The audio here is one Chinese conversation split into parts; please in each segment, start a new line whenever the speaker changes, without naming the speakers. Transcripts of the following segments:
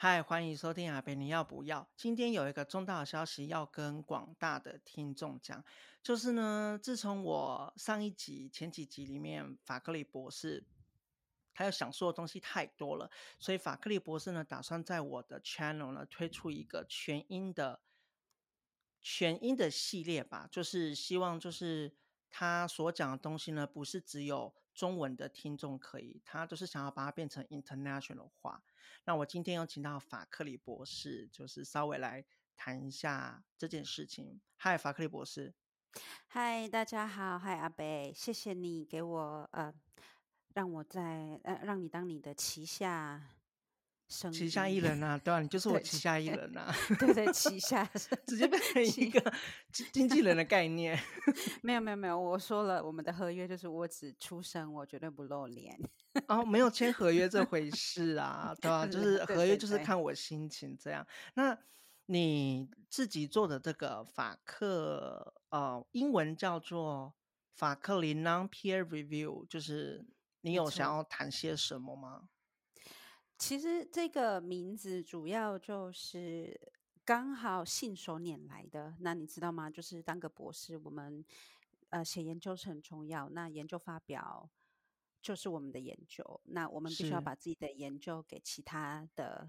嗨，欢迎收听阿贝，你要不要？今天有一个重大的消息要跟广大的听众讲，就是呢，自从我上一集、前几集里面，法克里博士他要想说的东西太多了，所以法克里博士呢，打算在我的 channel 呢推出一个全英的全英的系列吧，就是希望就是他所讲的东西呢，不是只有中文的听众可以，他就是想要把它变成 international 化。那我今天有请到法克里博士，就是稍微来谈一下这件事情。嗨，法克里博士。
嗨，大家好。嗨，阿北，谢谢你给我呃，让我在呃，让你当你的旗下。
旗下艺人啊，对啊，你就是我旗下艺人啊，
对对，旗下
直接变成一个经纪人的概念。
没有没有没有，我说了，我们的合约就是我只出声，我绝对不露脸。
哦，没有签合约这回 事啊，对吧、啊？就是合约就是看我心情这样。那你自己做的这个法克，呃，英文叫做法克林 Non-Peer Review，就是你有想要谈些什么吗？
其实这个名字主要就是刚好信手拈来的。那你知道吗？就是当个博士，我们呃写研究是很重要。那研究发表就是我们的研究。那我们必须要把自己的研究给其他的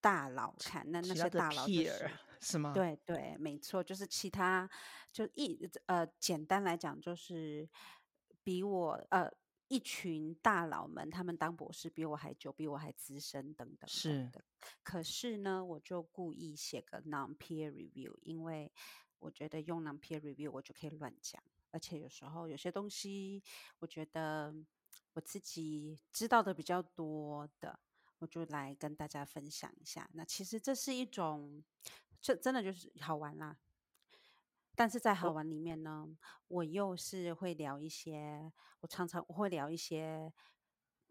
大佬看。那那些大佬就是
是吗？
对对，没错，就是其他就一呃，简单来讲就是比我呃。一群大佬们，他们当博士比我还久，比我还资深，等等。是的。可是呢，我就故意写个 non-peer review，因为我觉得用 non-peer review 我就可以乱讲，而且有时候有些东西，我觉得我自己知道的比较多的，我就来跟大家分享一下。那其实这是一种，这真的就是好玩啦。但是在好玩里面呢，我又是会聊一些，我常常我会聊一些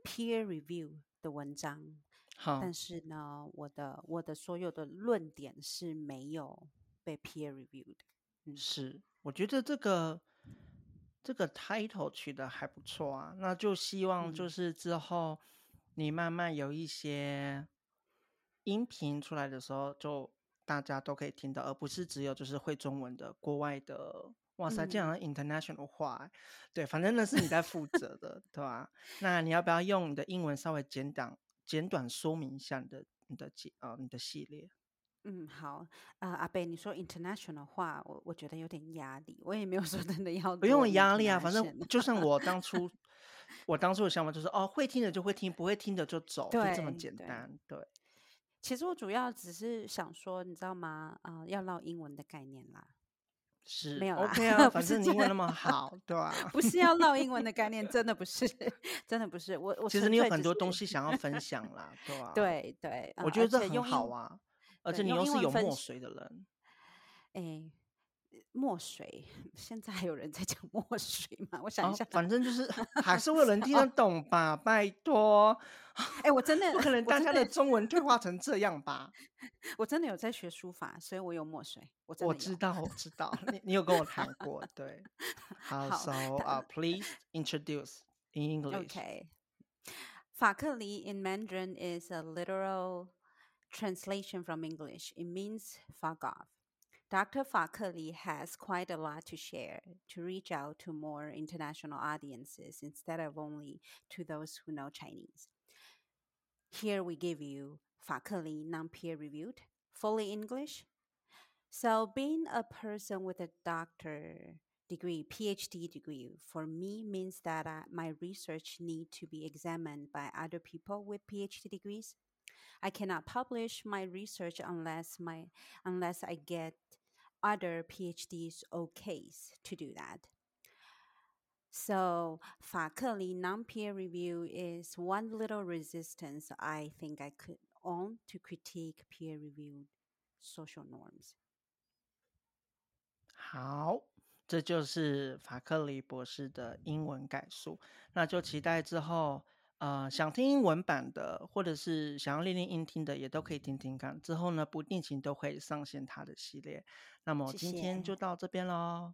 peer review 的文章。好，但是呢，我的我的所有的论点是没有被 peer review 的。嗯，
是，我觉得这个这个 title 取得还不错啊。那就希望就是之后你慢慢有一些音频出来的时候就。大家都可以听到，而不是只有就是会中文的国外的。哇塞，这样的 international 化，嗯，对，反正那是你在负责的，对吧？那你要不要用你的英文稍微简短简短说明一下你的你的节啊你的系列？
嗯，好，呃，阿贝，你说 international 化，我我觉得有点压力，我也没有说真的要不
用压力啊，反正就像我当初 我当初的想法就是哦，会听的就会听，不会听的就走，就这么简单，对。对
其实我主要只是想说，你知道吗？啊、呃，要唠英文的概念啦，
是
没有
OK 啊，反正你英文那么好，对吧、啊？
不是要唠英文的概念，真的不是，真的不是。我我
其实你有很多东西想要分享 啦，对吧、啊？
对对，
我觉得这很好啊，而且，而且你又是有墨水的人，
哎。墨水，现在还有人在讲墨水吗？我想一下，哦、
反正就是还是会有人听得懂吧？哦、拜托，
哎、欸，我真的
不可能大家的中文退化成这样吧？
我真的有在学书法，所以我有墨水。我
我知道，我知道，你你有跟我谈过，对。好，so uh, please introduce in English.
Okay. 法克里 in Mandarin is a literal translation from English. It means fuck off. Dr. Fakhri has quite a lot to share to reach out to more international audiences instead of only to those who know Chinese. Here we give you Fakhri non-peer reviewed, fully English. So being a person with a doctor degree, PhD degree, for me means that uh, my research need to be examined by other people with PhD degrees. I cannot publish my research unless my unless I get other PhDs okays to do that. So, 法克里 non-peer review is one little resistance I think I could own to critique peer-reviewed social norms.
好，这就是法克里博士的英文概述。那就期待之后。 呃，想听英文版的，或者是想要练练音听的，也都可以听听看。之后呢，不定期都会上线它的系列。那么今天就到这边喽，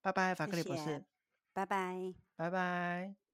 拜拜，法克里博士，
拜拜，
拜拜。